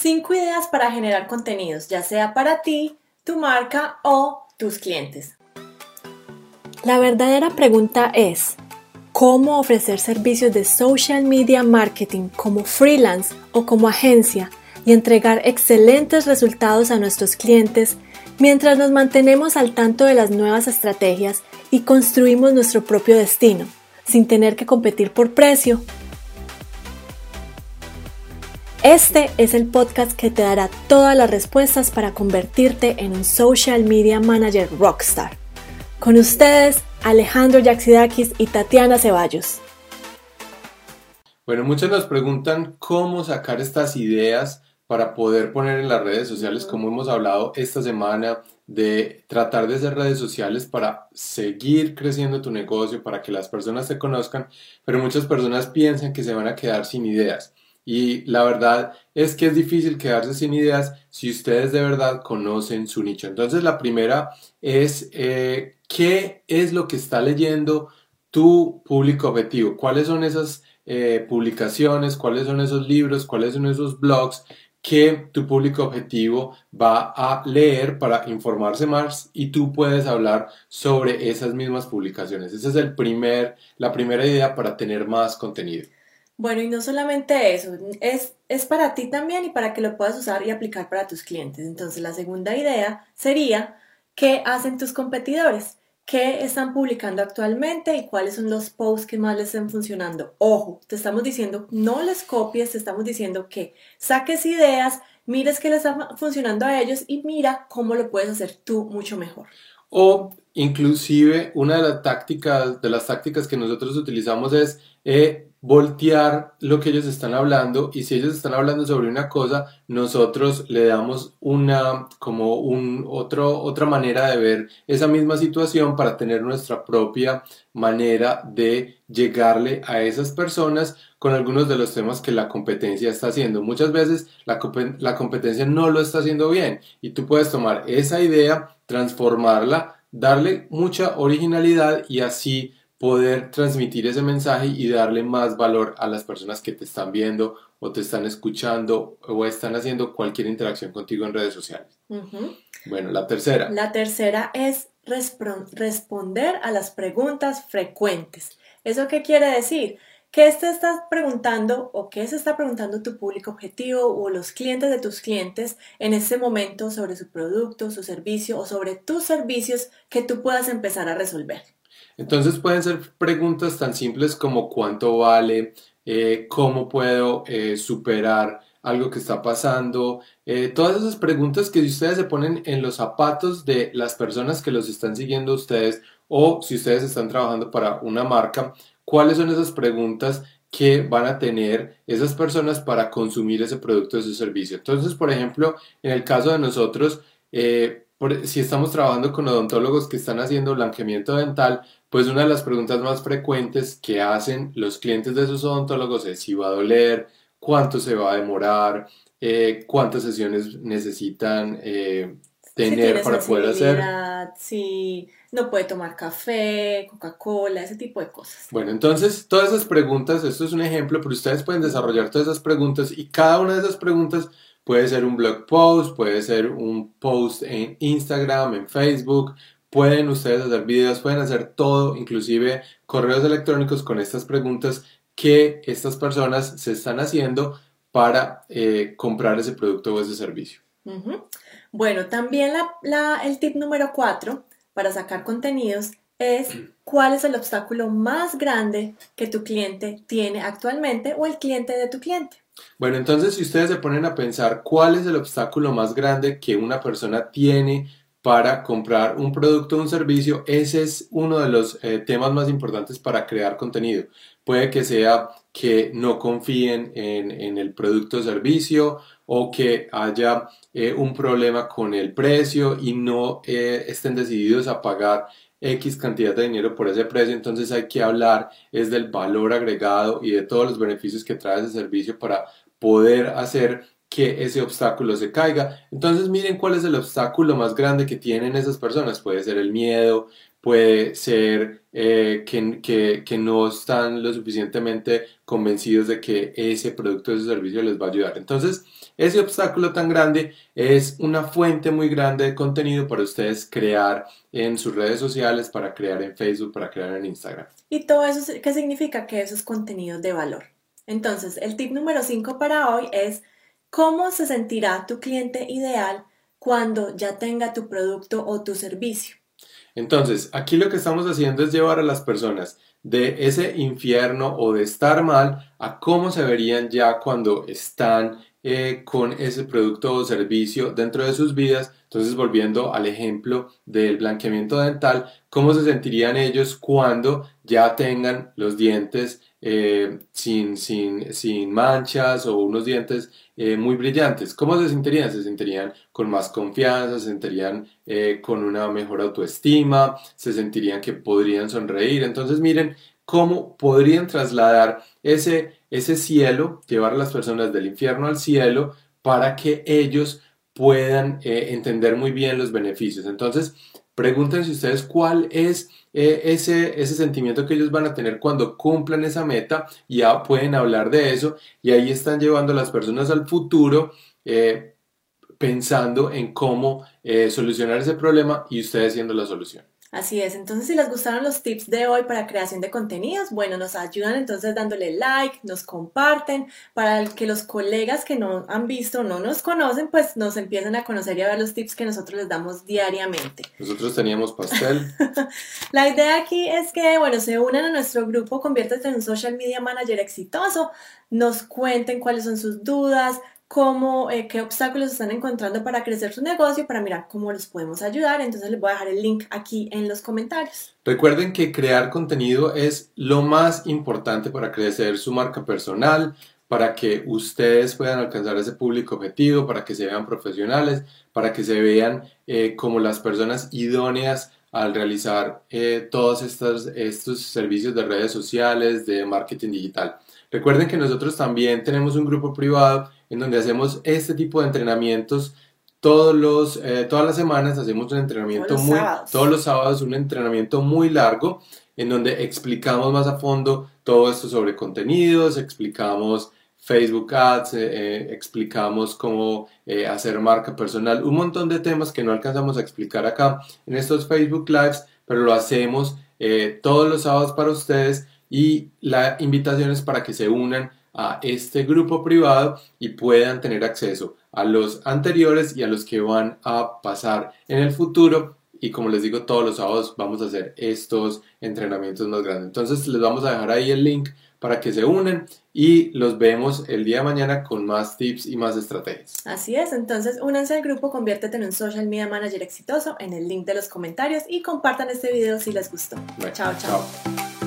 5 ideas para generar contenidos, ya sea para ti, tu marca o tus clientes. La verdadera pregunta es, ¿cómo ofrecer servicios de social media marketing como freelance o como agencia y entregar excelentes resultados a nuestros clientes mientras nos mantenemos al tanto de las nuevas estrategias y construimos nuestro propio destino, sin tener que competir por precio este es el podcast que te dará todas las respuestas para convertirte en un social media manager rockstar. Con ustedes, Alejandro Yaxidakis y Tatiana Ceballos. Bueno, muchos nos preguntan cómo sacar estas ideas para poder poner en las redes sociales, como hemos hablado esta semana, de tratar de hacer redes sociales para seguir creciendo tu negocio, para que las personas te conozcan, pero muchas personas piensan que se van a quedar sin ideas. Y la verdad es que es difícil quedarse sin ideas si ustedes de verdad conocen su nicho. Entonces la primera es eh, qué es lo que está leyendo tu público objetivo, cuáles son esas eh, publicaciones, cuáles son esos libros, cuáles son esos blogs que tu público objetivo va a leer para informarse más y tú puedes hablar sobre esas mismas publicaciones. Esa es el primer, la primera idea para tener más contenido. Bueno, y no solamente eso, es, es para ti también y para que lo puedas usar y aplicar para tus clientes. Entonces, la segunda idea sería, ¿qué hacen tus competidores? ¿Qué están publicando actualmente y cuáles son los posts que más les están funcionando? Ojo, te estamos diciendo, no les copies, te estamos diciendo que saques ideas, mires qué les está funcionando a ellos y mira cómo lo puedes hacer tú mucho mejor. O inclusive una de las tácticas, de las tácticas que nosotros utilizamos es eh, voltear lo que ellos están hablando y si ellos están hablando sobre una cosa, nosotros le damos una como un otro otra manera de ver esa misma situación para tener nuestra propia manera de llegarle a esas personas con algunos de los temas que la competencia está haciendo. Muchas veces la, la competencia no lo está haciendo bien y tú puedes tomar esa idea, transformarla, darle mucha originalidad y así poder transmitir ese mensaje y darle más valor a las personas que te están viendo o te están escuchando o están haciendo cualquier interacción contigo en redes sociales. Bueno, la tercera. La tercera es responder a las preguntas frecuentes. ¿Eso qué quiere decir? ¿Qué te estás preguntando o qué se está preguntando tu público objetivo o los clientes de tus clientes en este momento sobre su producto, su servicio o sobre tus servicios que tú puedas empezar a resolver? Entonces pueden ser preguntas tan simples como cuánto vale, eh, cómo puedo eh, superar algo que está pasando, eh, todas esas preguntas que ustedes se ponen en los zapatos de las personas que los están siguiendo ustedes o si ustedes están trabajando para una marca, cuáles son esas preguntas que van a tener esas personas para consumir ese producto o ese servicio. Entonces, por ejemplo, en el caso de nosotros, si estamos trabajando con odontólogos que están haciendo blanqueamiento dental, pues una de las preguntas más frecuentes que hacen los clientes de esos odontólogos es si va a doler, cuánto se va a demorar, eh, cuántas sesiones necesitan eh, tener para poder hacer. Si no puede tomar café, Coca-Cola, ese tipo de cosas. Bueno, entonces todas esas preguntas, esto es un ejemplo, pero ustedes pueden desarrollar todas esas preguntas y cada una de esas preguntas puede ser un blog post, puede ser un post en Instagram, en Facebook, Pueden ustedes hacer videos, pueden hacer todo, inclusive correos electrónicos con estas preguntas que estas personas se están haciendo para eh, comprar ese producto o ese servicio. Bueno, también el tip número cuatro para sacar contenidos es cuál es el obstáculo más grande que tu cliente tiene actualmente o el cliente de tu cliente. Bueno, entonces si ustedes se ponen a pensar cuál es el obstáculo más grande que una persona tiene para comprar un producto o un servicio, ese es uno de los eh, temas más importantes para crear contenido. Puede que sea que no confíen en, el producto o servicio o que haya eh, un problema con el precio y no eh, estén decididos a pagar X cantidad de dinero por ese precio, entonces hay que hablar es del valor agregado y de todos los beneficios que trae ese servicio para poder hacer que ese obstáculo se caiga. Entonces miren cuál es el obstáculo más grande que tienen esas personas. Puede ser el miedo, puede ser eh, que, que, no están lo suficientemente convencidos de que ese producto o ese servicio les va a ayudar. Entonces, ese obstáculo tan grande es una fuente muy grande de contenido para ustedes crear en sus redes sociales, para crear en Facebook, para crear en Instagram. ¿Y todo eso qué significa? Que eso es contenido de valor. Entonces, el tip número 5 para hoy es cómo se sentirá tu cliente ideal cuando ya tenga tu producto o tu servicio. Entonces, aquí lo que estamos haciendo es llevar a las personas de ese infierno o de estar mal a cómo se verían ya cuando están eh, con ese producto o servicio dentro de sus vidas. Entonces, volviendo al ejemplo del blanqueamiento dental, ¿cómo se sentirían ellos cuando ya tengan los dientes eh, sin, sin, sin, manchas o unos dientes eh, muy brillantes. ¿Cómo se sentirían? Se sentirían con más confianza, se sentirían eh, con una mejor autoestima, se sentirían que podrían sonreír. Entonces miren cómo podrían trasladar ese, ese cielo, llevar a las personas del infierno al cielo para que ellos puedan entender muy bien los beneficios. Entonces, pregúntense ustedes cuál es eh, ese, ese sentimiento que ellos van a tener cuando cumplan esa meta, ya pueden hablar de eso y ahí están llevando a las personas al futuro eh, pensando en cómo eh, solucionar ese problema y ustedes siendo la solución. Así es, entonces si les gustaron los tips de hoy para creación de contenidos, bueno, nos ayudan entonces dándole like, nos comparten, para que los colegas que no han visto, no nos conocen, pues nos empiecen a conocer y a ver los tips que nosotros les damos diariamente. Nosotros teníamos pastel. La idea aquí es que, bueno, se unan a nuestro grupo, conviértete en un social media manager exitoso, nos cuenten cuáles son sus dudas, cómo, eh, qué obstáculos están encontrando para crecer su negocio, para mirar cómo los podemos ayudar. Entonces les voy a dejar el link aquí en los comentarios. Recuerden que crear contenido es lo más importante para crecer su marca personal, para que ustedes puedan alcanzar ese público objetivo, para que se vean profesionales, para que se vean eh, como las personas idóneas al realizar eh, todos estos, estos servicios de redes sociales, de marketing digital. Recuerden que nosotros también tenemos un grupo privado en donde hacemos este tipo de entrenamientos. Todos los, eh, todas las semanas hacemos un entrenamiento todos muy, todos los sábados un entrenamiento muy largo en donde explicamos más a fondo todo esto sobre contenidos, explicamos Facebook Ads, eh, eh, explicamos cómo hacer marca personal, un montón de temas que no alcanzamos a explicar acá en estos Facebook Lives, pero lo hacemos todos los sábados para ustedes y la invitación es para que se unan a este grupo privado y puedan tener acceso a los anteriores y a los que van a pasar en el futuro. Y como les digo, todos los sábados vamos a hacer estos entrenamientos más grandes. Entonces les vamos a dejar ahí el link para que se unen y los vemos el día de mañana con más tips y más estrategias. Así es, entonces únanse al grupo, conviértete en un social media manager exitoso en el link de los comentarios y compartan este video si les gustó. chao. chao.